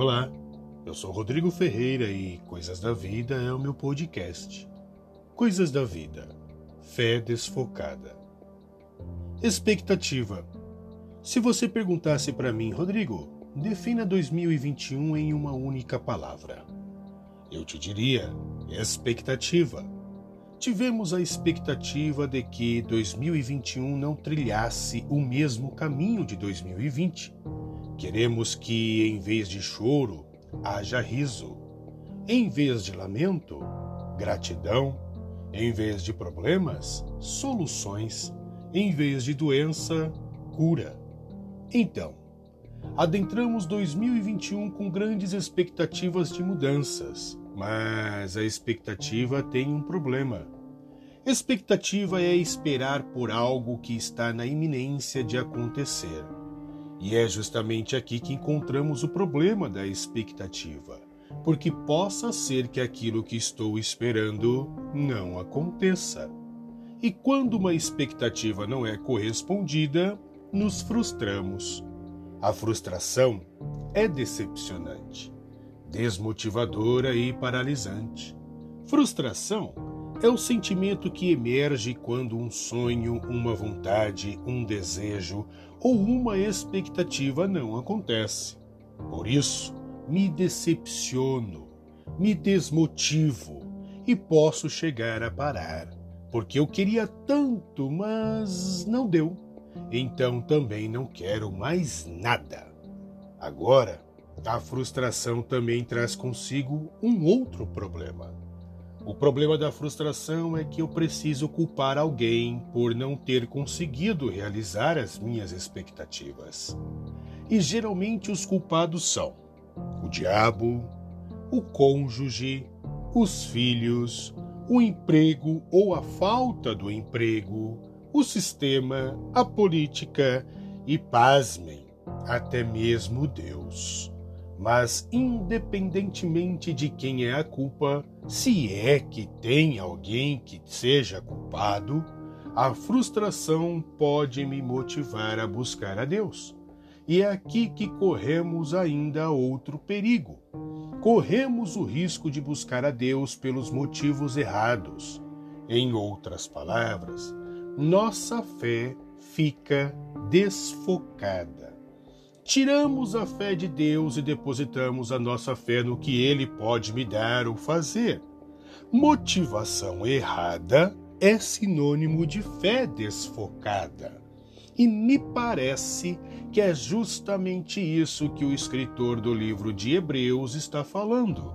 Olá, eu sou Rodrigo Ferreira e Coisas da Vida é o meu podcast. Coisas da Vida, fé desfocada. Expectativa. Se você perguntasse para mim, Rodrigo, defina 2021 em uma única palavra. Eu te diria expectativa. Tivemos a expectativa de que 2021 não trilhasse o mesmo caminho de 2020 Queremos que, em vez de choro, haja riso. Em vez de lamento, gratidão. Em vez de problemas, soluções. Em vez de doença, cura. Então, adentramos 2021 com grandes expectativas de mudanças, mas a expectativa tem um problema. Expectativa é esperar por algo que está na iminência de acontecer. E é justamente aqui que encontramos o problema da expectativa, porque possa ser que aquilo que estou esperando não aconteça. E quando uma expectativa não é correspondida, nos frustramos. A frustração é decepcionante, desmotivadora e paralisante. Frustração é o sentimento que emerge quando um sonho, uma vontade, um desejo ou uma expectativa não acontece. Por isso, me decepciono, me desmotivo e posso chegar a parar, porque eu queria tanto, mas não deu. Então também não quero mais nada. Agora, a frustração também traz consigo um outro problema o problema da frustração é que eu preciso culpar alguém por não ter conseguido realizar as minhas expectativas. E geralmente os culpados são o diabo, o cônjuge, os filhos, o emprego ou a falta do emprego, o sistema, a política e, pasmem, até mesmo Deus. Mas, independentemente de quem é a culpa, se é que tem alguém que seja culpado, a frustração pode me motivar a buscar a Deus. E é aqui que corremos ainda outro perigo. Corremos o risco de buscar a Deus pelos motivos errados. Em outras palavras, nossa fé fica desfocada. Tiramos a fé de Deus e depositamos a nossa fé no que Ele pode me dar ou fazer. Motivação errada é sinônimo de fé desfocada. E me parece que é justamente isso que o escritor do livro de Hebreus está falando.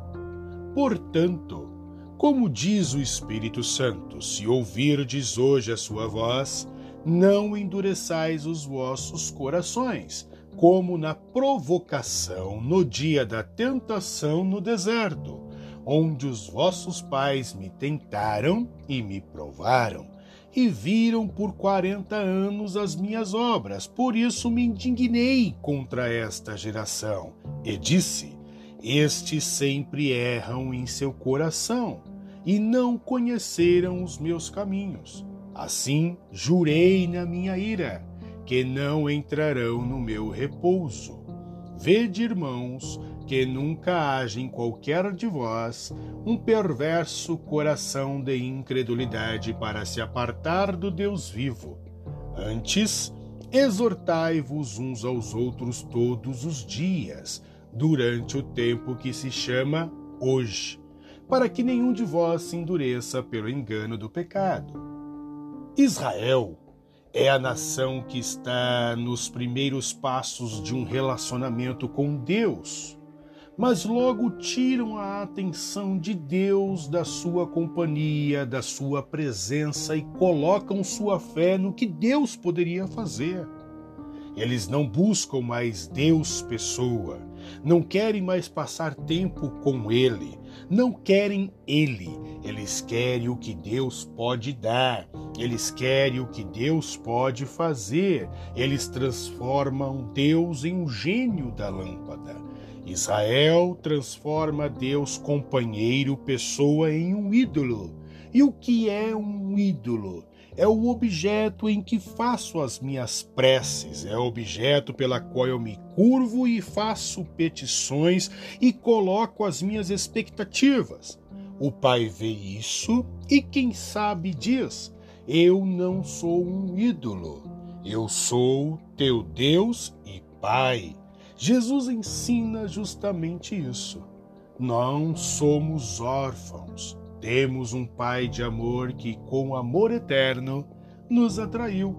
Portanto, como diz o Espírito Santo, se ouvirdes hoje a sua voz, não endureçais os vossos corações, como na provocação no dia da tentação no deserto, onde os vossos pais me tentaram e me provaram, e viram por quarenta anos as minhas obras. Por isso me indignei contra esta geração, e disse: Estes sempre erram em seu coração, e não conheceram os meus caminhos. Assim jurei na minha ira que não entrarão no meu repouso. Vede, irmãos, que nunca haja em qualquer de vós um perverso coração de incredulidade para se apartar do Deus vivo. Antes, exortai-vos uns aos outros todos os dias, durante o tempo que se chama hoje, para que nenhum de vós se endureça pelo engano do pecado. Israel é a nação que está nos primeiros passos de um relacionamento com Deus, mas logo tiram a atenção de Deus da sua companhia, da sua presença e colocam sua fé no que Deus poderia fazer. Eles não buscam mais Deus pessoa, não querem mais passar tempo com Ele, não querem Ele, eles querem o que Deus pode dar, eles querem o que Deus pode fazer, eles transformam Deus em um gênio da lâmpada. Israel transforma Deus companheiro, pessoa, em um ídolo. E o que é um ídolo? É o objeto em que faço as minhas preces, é o objeto pela qual eu me curvo e faço petições e coloco as minhas expectativas. O Pai vê isso e, quem sabe, diz: Eu não sou um ídolo, eu sou teu Deus e Pai. Jesus ensina justamente isso. Não somos órfãos. Temos um Pai de amor que, com amor eterno, nos atraiu.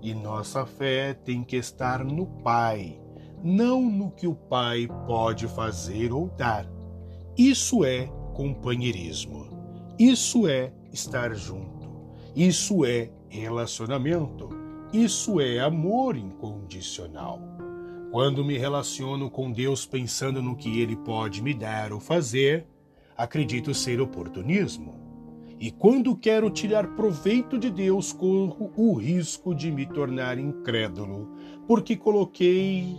E nossa fé tem que estar no Pai, não no que o Pai pode fazer ou dar. Isso é companheirismo. Isso é estar junto. Isso é relacionamento. Isso é amor incondicional. Quando me relaciono com Deus pensando no que Ele pode me dar ou fazer, acredito ser oportunismo. E quando quero tirar proveito de Deus, corro o risco de me tornar incrédulo, porque coloquei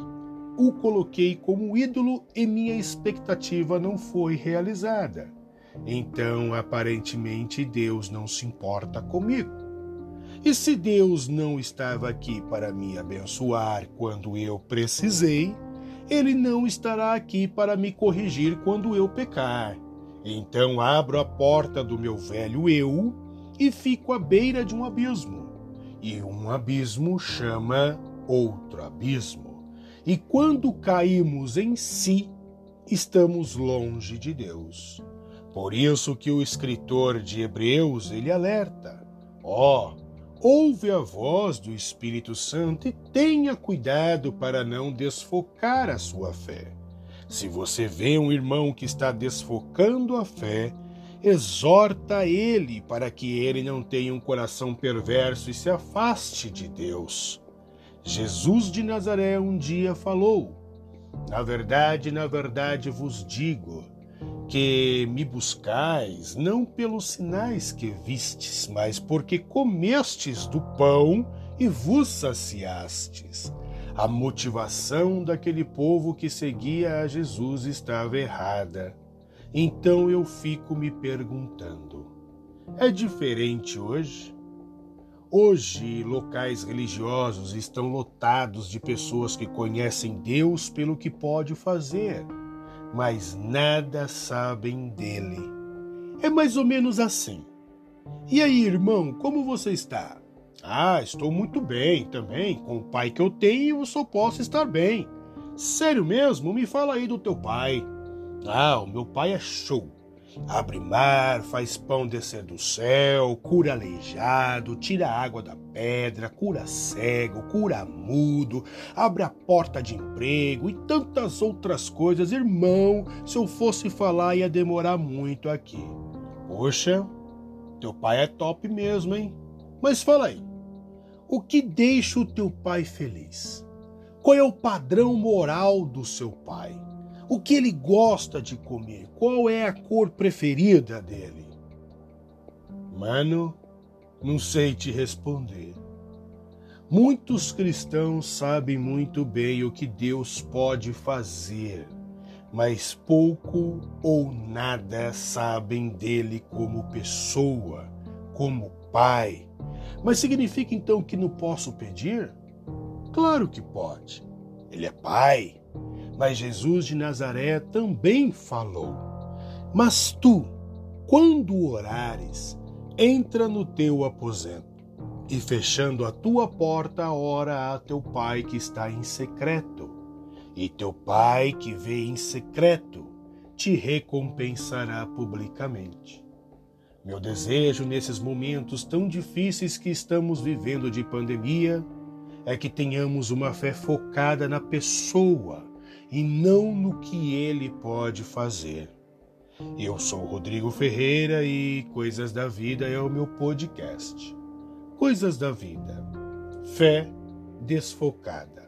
o coloquei como ídolo e minha expectativa não foi realizada. Então, aparentemente, Deus não se importa comigo. E se Deus não estava aqui para me abençoar quando eu precisei, Ele não estará aqui para me corrigir quando eu pecar. Então abro a porta do meu velho eu e fico à beira de um abismo. E um abismo chama outro abismo. E quando caímos em si, estamos longe de Deus. Por isso que o escritor de Hebreus ele alerta: ó, oh, ouve a voz do Espírito Santo e tenha cuidado para não desfocar a sua fé. Se você vê um irmão que está desfocando a fé, exorta ele para que ele não tenha um coração perverso e se afaste de Deus. Jesus de Nazaré um dia falou: Na verdade, na verdade vos digo, que me buscais não pelos sinais que vistes, mas porque comestes do pão e vos saciastes. A motivação daquele povo que seguia a Jesus estava errada. Então eu fico me perguntando: é diferente hoje? Hoje, locais religiosos estão lotados de pessoas que conhecem Deus pelo que pode fazer mas nada sabem dele. É mais ou menos assim. E aí, irmão, como você está? Ah, estou muito bem também. Com o pai que eu tenho, eu só posso estar bem. Sério mesmo? Me fala aí do teu pai. Ah, o meu pai é show. Abre mar, faz pão descer do céu, cura aleijado, tira água da pedra, cura cego, cura mudo, abre a porta de emprego e tantas outras coisas. Irmão, se eu fosse falar ia demorar muito aqui. Poxa, teu pai é top mesmo, hein? Mas fala aí, o que deixa o teu pai feliz? Qual é o padrão moral do seu pai? o que ele gosta de comer, qual é a cor preferida dele. Mano, não sei te responder. Muitos cristãos sabem muito bem o que Deus pode fazer, mas pouco ou nada sabem dele como pessoa, como pai. Mas significa então que não posso pedir? Claro que pode. Ele é pai, mas Jesus de Nazaré também falou: Mas tu, quando orares, entra no teu aposento e fechando a tua porta, ora a teu pai que está em secreto. E teu pai que vê em secreto te recompensará publicamente. Meu desejo nesses momentos tão difíceis que estamos vivendo de pandemia é que tenhamos uma fé focada na pessoa e não no que ele pode fazer. Eu sou Rodrigo Ferreira e Coisas da Vida é o meu podcast. Coisas da Vida. Fé desfocada.